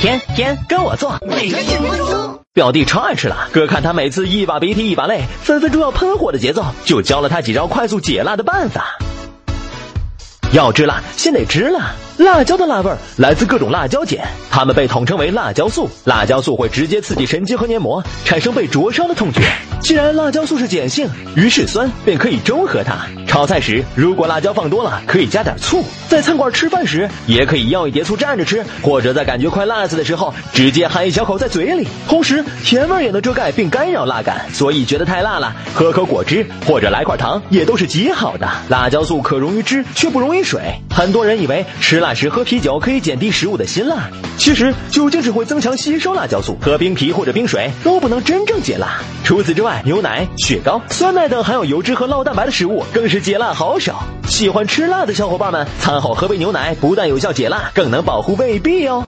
天天跟我做，每天节目中。表弟超爱吃辣，哥看他每次一把鼻涕一把泪，分分钟要喷火的节奏，就教了他几招快速解辣的办法。要吃辣，先得吃辣。辣椒的辣味儿来自各种辣椒碱，它们被统称为辣椒素。辣椒素会直接刺激神经和黏膜，产生被灼伤的痛觉。既然辣椒素是碱性，于是酸便可以中和它。炒菜时，如果辣椒放多了，可以加点醋。在餐馆吃饭时，也可以要一碟醋蘸着吃，或者在感觉快辣死的时候，直接含一小口在嘴里。同时，甜味也能遮盖并干扰辣感，所以觉得太辣了，喝口果汁或者来块糖也都是极好的。辣椒素可溶于汁，却不溶于水。很多人以为吃辣时喝啤酒可以减低食物的辛辣，其实酒精只会增强吸收辣椒素，喝冰啤或者冰水都不能真正解辣。除此之外，牛奶、雪糕、酸奶等含有油脂和酪蛋白的食物更是解辣好手。喜欢吃辣的小伙伴们，餐后喝杯牛奶，不但有效解辣，更能保护胃壁哦。